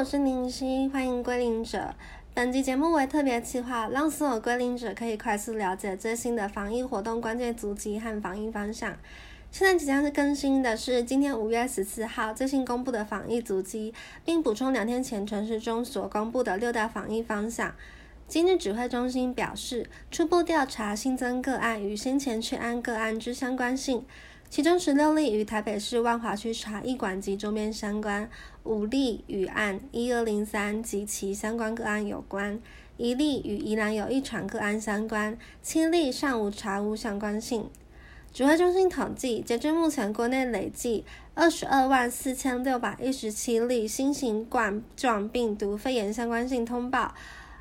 我是宁熙，欢迎归零者。本集节目为特别企划，让所有归零者可以快速了解最新的防疫活动关键足迹和防疫方向。现在即将是更新的是今天五月十四号最新公布的防疫足迹，并补充两天前城市中所公布的六大防疫方向。今日指挥中心表示，初步调查新增个案与先前确安个案之相关性，其中十六例与台北市万华区茶艺馆及周边相关，五例与案一二零三及其相关个案有关，一例与宜兰有一传个案相关，七例尚无查无相关性。指挥中心统计，截至目前，国内累计二十二万四千六百一十七例新型冠状病毒肺炎相关性通报。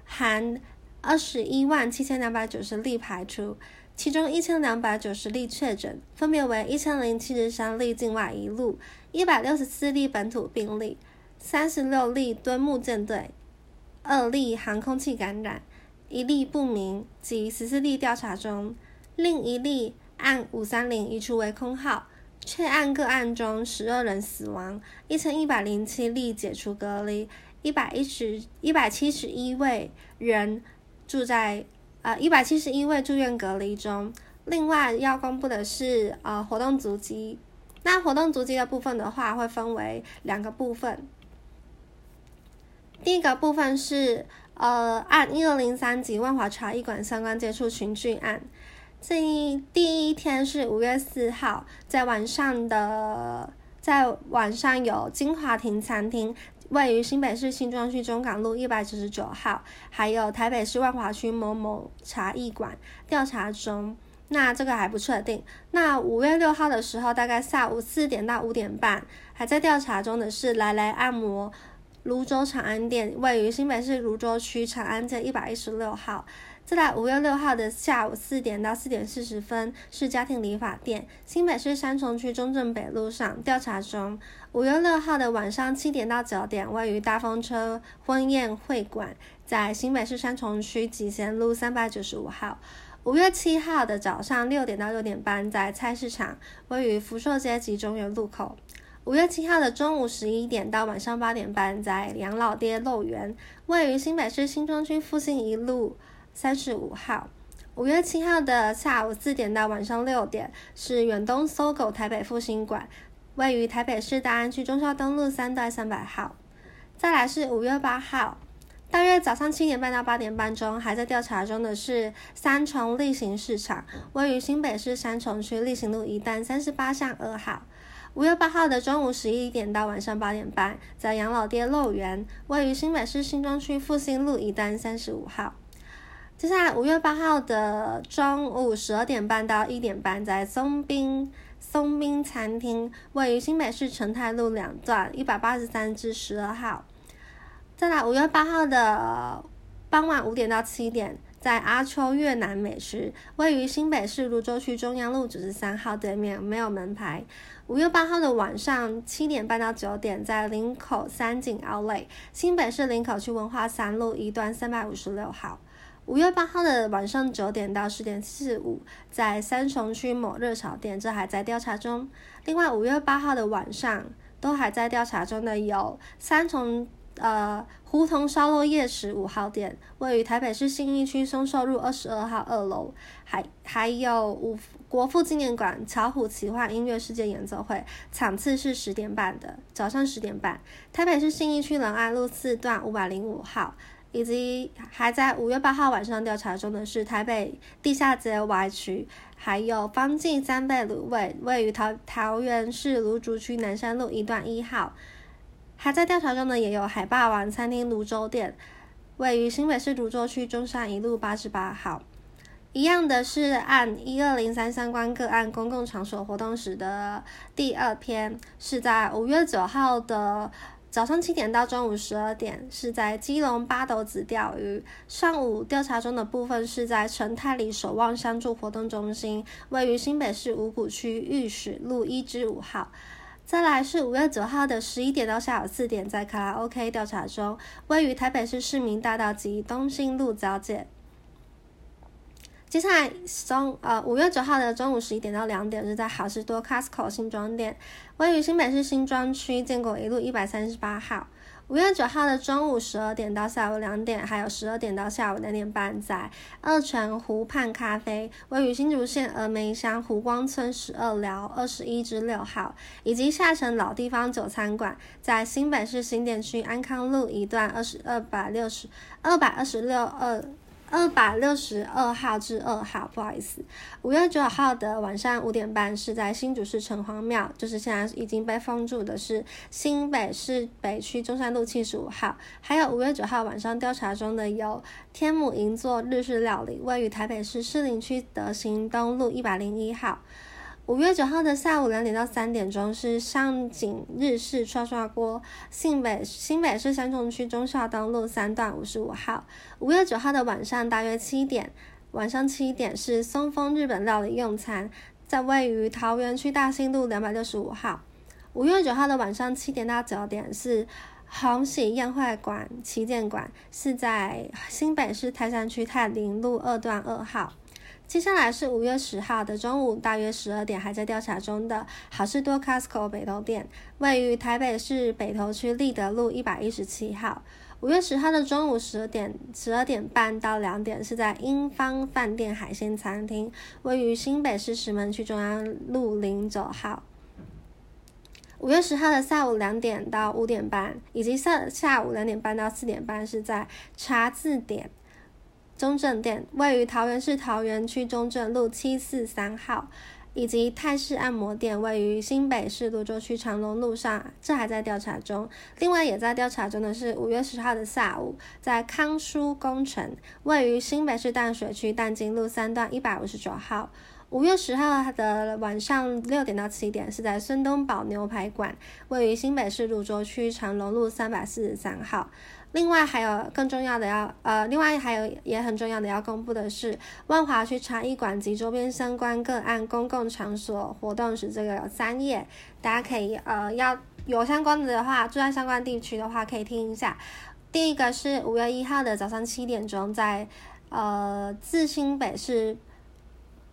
含二十一万七千两百九十例排除，其中一千两百九十例确诊，分别为一千零七十三例境外移入，一百六十四例本土病例，三十六例敦木舰队，二例航空器感染，一例不明及十四例调查中，另一例按五三零移除为空号。确案个案中，十二人死亡，一千一百零七例解除隔离。一百一十一百七十一位人住在呃一百七十一位住院隔离中。另外要公布的是呃活动足迹。那活动足迹的部分的话，会分为两个部分。第一个部分是呃按一二零三级万华茶艺馆相关接触群聚案。这一第一天是五月四号，在晚上的在晚上有金华亭餐厅。位于新北市新庄区中港路一百九十九号，还有台北市万华区某某茶艺馆调查中，那这个还不确定。那五月六号的时候，大概下午四点到五点半，还在调查中的是来来按摩泸州长安店，位于新北市泸州区长安街一百一十六号。再来五月六号的下午四点到四点四十分是家庭理发店，新北市三重区中正北路上调查中。五月六号的晚上七点到九点，位于大风车婚宴会馆，在新北市三重区集贤路三百九十五号。五月七号的早上六点到六点半，在菜市场，位于福寿街及中原路口。五月七号的中午十一点到晚上八点半，在养老爹肉圆，位于新北市新庄区复兴一路。三十五号，五月七号的下午四点到晚上六点是远东搜狗台北复兴馆，位于台北市大安区中孝东路三段三百号。再来是五月八号，大约早上七点半到八点半中还在调查中的是三重例行市场，位于新北市三重区例行路一段三十八巷二号。五月八号的中午十一点到晚上八点半，在养老爹乐园，位于新北市新庄区复兴路一段三十五号。接下来五月八号的中午十二点半到一点半，在松滨松滨餐厅，位于新北市成泰路两段一百八十三至十二号。再来五月八号的傍晚五点到七点，在阿秋越南美食，位于新北市泸州区中央路九十三号对面，没有门牌。五月八号的晚上七点半到九点，在林口三井奥莱，新北市林口区文化三路一段三百五十六号。五月八号的晚上九点到十点四五，在三重区某热炒店，这还在调查中。另外，五月八号的晚上都还在调查中的有三重呃胡同烧肉夜食五号店，位于台北市信义区松寿路二十二号二楼，还还有五国父纪念馆巧虎奇幻音乐世界演奏会，场次是十点半的，早上十点半。台北市信义区仁爱路四段五百零五号。以及还在五月八号晚上调查中的是台北地下街 Y 区，还有方记三贝卤味，位于桃桃园市芦竹区南山路一段一号。还在调查中的也有海霸王餐厅泸州店，位于新北市泸州区中山一路八十八号。一样的是按一二零三相关个案公共场所活动时的第二篇，是在五月九号的。早上七点到中午十二点是在基隆八斗子钓鱼。上午调查中的部分是在陈泰里守望相助活动中心，位于新北市五股区玉史路一至五号。再来是五月九号的十一点到下午四点，在卡拉 OK 调查中，位于台北市市民大道及东兴路交界。接下来中呃五月九号的中午十一点到两点是在好事多 Costco 新庄店，位于新北市新庄区建国一路一百三十八号。五月九号的中午十二点到下午两点，还有十二点到下午两点半，在二泉湖畔咖啡，位于新竹县峨眉乡湖光村十二寮二十一至六号，以及下城老地方酒餐馆，在新北市新店区安康路一段二十二百六十二百二十六二。二百六十二号至二号，不好意思，五月九号的晚上五点半是在新竹市城隍庙，就是现在已经被封住的是新北市北区中山路七十五号。还有五月九号晚上调查中的有天母银座日式料理，位于台北市士林区德行东路一百零一号。五月九号的下午两点到三点钟是上井日式涮涮锅，新北新北市三重区中孝东路三段五十五号。五月九号的晚上大约七点，晚上七点是松风日本料理用餐，在位于桃园区大兴路两百六十五号。五月九号的晚上七点到九点是红喜宴会馆旗舰馆，是在新北市泰山区泰林路二段二号。接下来是五月十号的中午，大约十二点，还在调查中的好事多 Costco 北投店，位于台北市北投区立德路一百一十七号。五月十号的中午十二点，十二点半到两点，是在英方饭店海鲜餐厅，位于新北市石门区中央路零九号。五月十号的下午两点到五点半，以及下下午两点半到四点半，是在茶字典。中正店位于桃园市桃园区中正路七四三号，以及泰式按摩店位于新北市泸州区长龙路上，这还在调查中。另外也在调查中的是五月十号的下午，在康舒工程位于新北市淡水区淡金路三段一百五十九号。五月十号的晚上六点到七点是在孙东宝牛排馆，位于新北市泸州区长隆路三百四十三号。另外还有更重要的要呃，另外还有也很重要的要公布的是，万华区茶艺馆及周边相关个案公共场所活动时，这个有三页，大家可以呃要有相关的的话，住在相关地区的话可以听一下。第一个是五月一号的早上七点钟，在呃自新北市。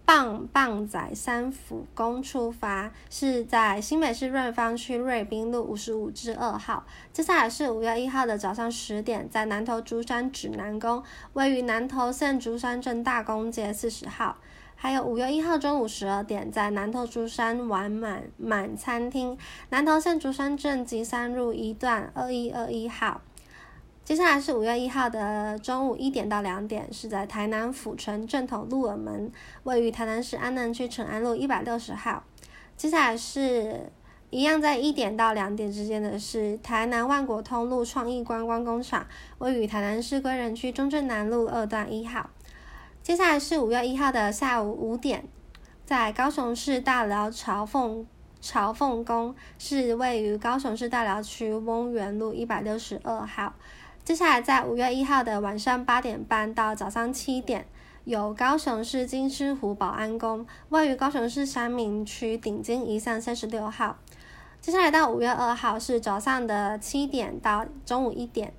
棒棒仔三府宫出发，是在新北市瑞芳区瑞滨路五十五至二号。接下来是五月一号的早上十点，在南投竹山指南宫，位于南投县竹山镇大公街四十号。还有五月一号中午十二点，在南投竹山玩满满餐厅，南投县竹山镇吉山路一段二一二一号。接下来是五月一号的中午一点到两点，是在台南府城正统鹿耳门，位于台南市安南区成安路一百六十号。接下来是一样在一点到两点之间的是台南万国通路创意观光工厂，位于台南市归仁区中正南路二段一号。接下来是五月一号的下午五点，在高雄市大寮朝凤朝凤宫，是位于高雄市大寮区翁园路一百六十二号。接下来，在五月一号的晚上八点半到早上七点，有高雄市金狮湖保安宫，位于高雄市三明区顶金一巷三十六号。接下来到五月二号是早上的七点到中午一点，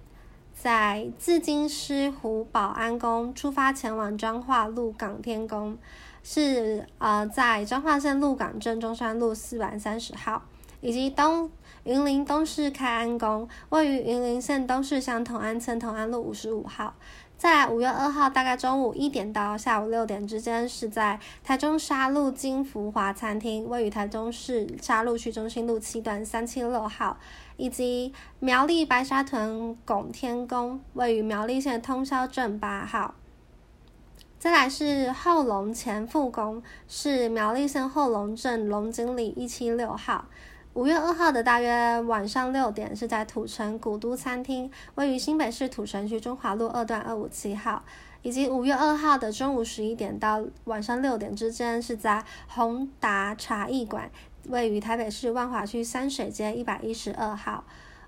在自金狮湖保安宫出发前往彰化鹿港天宫，是呃在彰化县鹿港镇中山路四百三十号，以及东。云林东市开安宫位于云林县东市乡同安村同安路五十五号。在五月二号，大概中午一点到下午六点之间，是在台中沙鹿金福华餐厅，位于台中市沙鹿区中心路七段三七六号，以及苗栗白沙屯拱天宫，位于苗栗县通霄镇八号。再来是后龙前富宫，是苗栗县后龙镇龙井里一七六号。五月二号的大约晚上六点，是在土城古都餐厅，位于新北市土城区中华路二段二五七号；以及五月二号的中午十一点到晚上六点之间，是在宏达茶艺馆，位于台北市万华区山水街一百一十二号。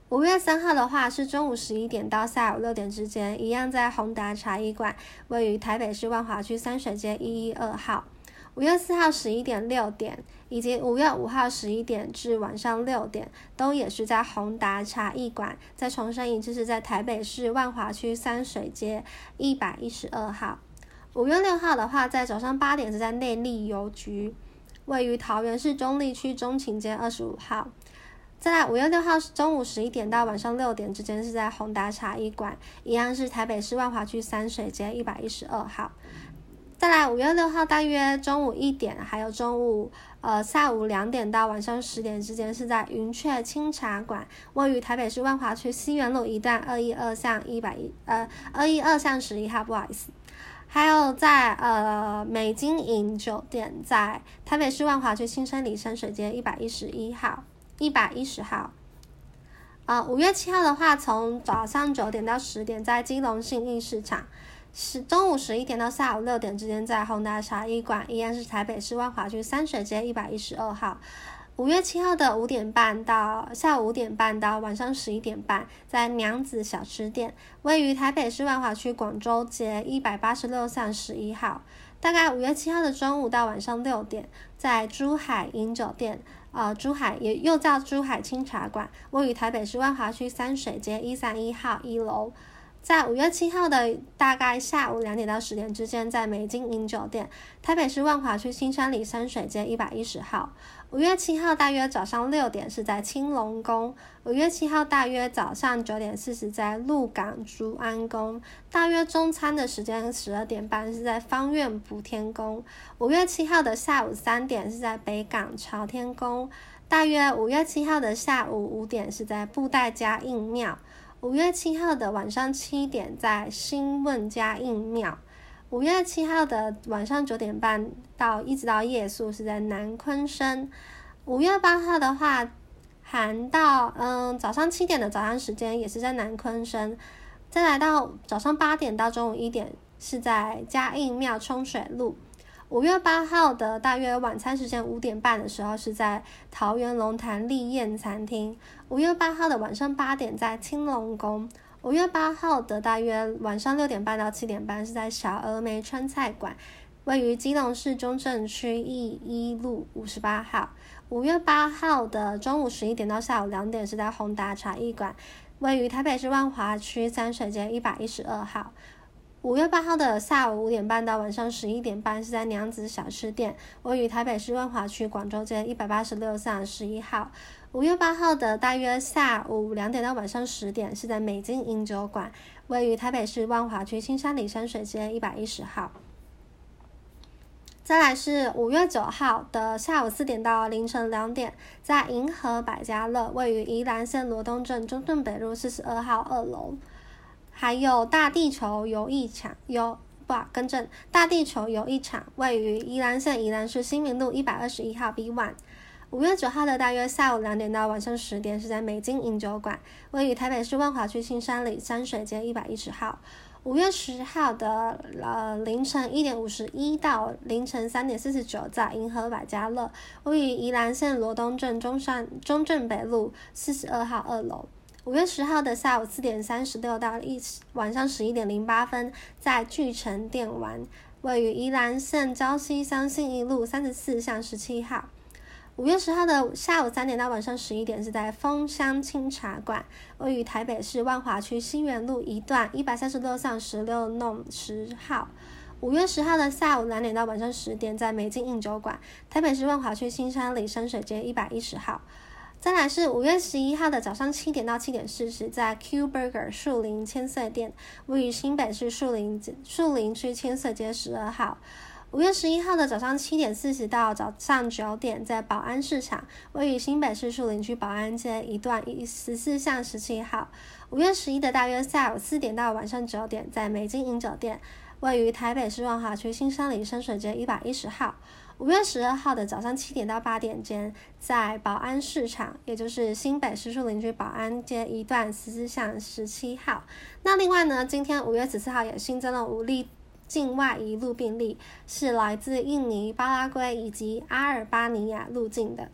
五月三号的话是中午十一点到下午六点之间，一样在宏达茶艺馆，位于台北市万华区山水街一一二号。五月四号十一点六点，以及五月五号十一点至晚上六点，都也是在宏达茶艺馆。再重申一次，是在台北市万华区三水街一百一十二号。五月六号的话，在早上八点是在内力邮局，位于桃园市中立区中情街二十五号。再来五月六号中午十一点到晚上六点之间是在宏达茶艺馆，一样是台北市万华区三水街一百一十二号。再来五月六号大约中午一点，还有中午呃下午两点到晚上十点之间是在云雀清茶馆，位于台北市万华区西园路一段二一二巷一百一呃二一二巷十一号，不好意思。还有在呃美金营酒店，在台北市万华区新生里山水街一百一十一号。一百一十号，啊，五月七号的话，从早上九点到十点，在基隆信义市场；十中午十一点到下午六点之间，在宏达茶艺馆，依然是台北市万华区三水街一百一十二号。五月七号的五点半到下午五点半到晚上十一点半，在娘子小吃店，位于台北市万华区广州街一百八十六巷十一号。大概五月七号的中午到晚上六点，在珠海银酒店。呃，珠海也又叫珠海清茶馆，位于台北市万华区三水街一三一号一楼。在五月七号的大概下午两点到十点之间，在美金银酒店，台北市万华区新山里山水街一百一十号。五月七号大约早上六点是在青龙宫，五月七号大约早上九点四十在鹿港竹安宫，大约中餐的时间十二点半是在方院补天宫。五月七号的下午三点是在北港朝天宫，大约五月七号的下午五点是在布袋家应庙。五月七号的晚上七点，在新问家应庙；五月七号的晚上九点半到一直到夜宿是在南昆生；五月八号的话，含到嗯早上七点的早上时间也是在南昆生；再来到早上八点到中午一点是在嘉应庙冲水路。五月八号的大约晚餐时间五点半的时候是在桃园龙潭丽宴餐厅。五月八号的晚上八点在青龙宫。五月八号的大约晚上六点半到七点半是在小峨眉川菜馆，位于基隆市中正区义一路五十八号。五月八号的中午十一点到下午两点是在宏达茶艺馆，位于台北市万华区三水街一百一十二号。五月八号的下午五点半到晚上十一点半是在娘子小吃店，位于台北市万华区广州街一百八十六巷十一号。五月八号的大约下午两点到晚上十点是在美金饮酒馆，位于台北市万华区青山里山水街一百一十号。再来是五月九号的下午四点到凌晨两点，在银河百家乐，位于宜兰县罗东镇中正北路四十二号二楼。还有大地球游艺场，有不更正，大地球游艺场位于宜兰县宜兰市新民路一百二十一号 B one。五月九号的大约下午两点到晚上十点是在美金饮酒馆，位于台北市万华区青山里山水街一百一十号。五月十号的呃凌晨一点五十一到凌晨三点四十九，在银河百家乐，位于宜兰县罗东镇中山中正北路四十二号二楼。五月十号的下午四点三十六到一晚上十一点零八分，在巨城电玩，位于宜兰县礁溪乡信义路三十四巷十七号。五月十号的下午三点到晚上十一点，是在枫香清茶馆，位于台北市万华区新园路一段一百三十六巷十六弄十号。五月十号的下午两点到晚上十点，在美金饮酒馆，台北市万华区新山里山水街一百一十号。再来是五月十一号的早上七点到七点四十，在 Q Burger 树林千色店，位于新北市树林树林区千色街十二号。五月十一号的早上七点四十到早上九点，在保安市场，位于新北市树林区保安街一段一十四巷十七号。五月十一的大约下午四点到晚上九点，在美金银酒店，位于台北市万华区新山里深水街一百一十号。五月十二号的早上七点到八点间，在保安市场，也就是新北市树林区保安街一段十四巷十七号。那另外呢，今天五月十四号也新增了五例境外移入病例，是来自印尼、巴拉圭以及阿尔巴尼亚入境的。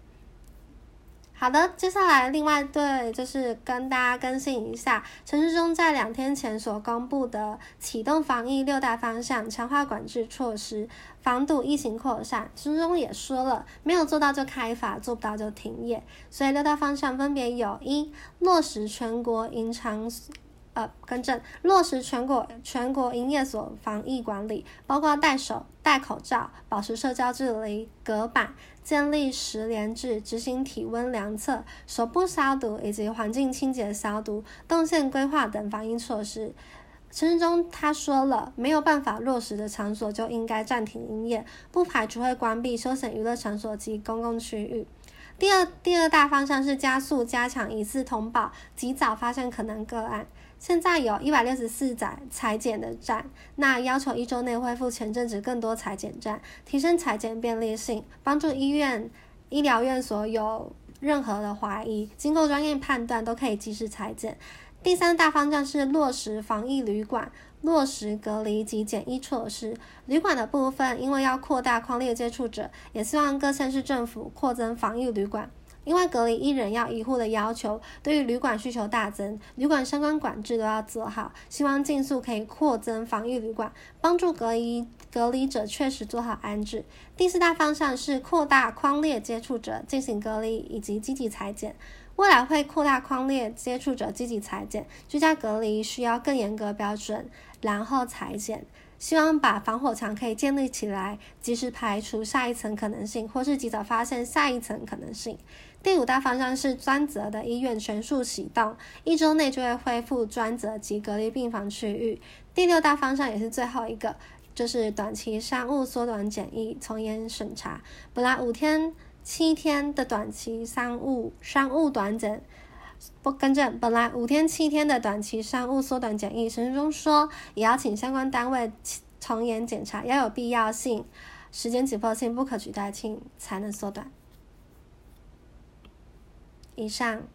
好的，接下来另外对就是跟大家更新一下，陈市中在两天前所公布的启动防疫六大方向，强化管制措施，防堵疫情扩散。陈市中也说了，没有做到就开罚，做不到就停业。所以六大方向分别有：一、落实全国延长，呃，更正，落实全国全国营业所防疫管理，包括戴手。戴口罩、保持社交距离、隔板、建立十连制、执行体温量测、手部消毒以及环境清洁消毒、动线规划等防疫措施。陈志忠他说了，没有办法落实的场所就应该暂停营业，不排除会关闭休闲娱乐场所及公共区域。第二第二大方向是加速加强疑似通报，及早发现可能个案。现在有一百六十四载裁剪的站，那要求一周内恢复前阵子更多裁剪站，提升裁剪便利性，帮助医院、医疗院所有任何的怀疑，经过专业判断都可以及时裁剪。第三大方向是落实防疫旅馆，落实隔离及检疫措施。旅馆的部分，因为要扩大框列接触者，也希望各县市政府扩增防疫旅馆。因为隔离一人要一户的要求，对于旅馆需求大增，旅馆相关管制都要做好。希望尽速可以扩增防疫旅馆，帮助隔离隔离者确实做好安置。第四大方向是扩大框列接触者进行隔离以及积极裁剪。未来会扩大框列接触者积极裁剪，居家隔离需要更严格标准，然后裁剪。希望把防火墙可以建立起来，及时排除下一层可能性，或是及早发现下一层可能性。第五大方向是专责的医院全数启动，一周内就会恢复专责及隔离病房区域。第六大方向也是最后一个，就是短期商务缩短检疫，从严审查。本来五天。七天的短期商务商务短检，不更正，本来五天七天的短期商务缩短检疫，陈志忠说也要请相关单位从严检查，要有必要性、时间紧迫性、不可取代性才能缩短。以上。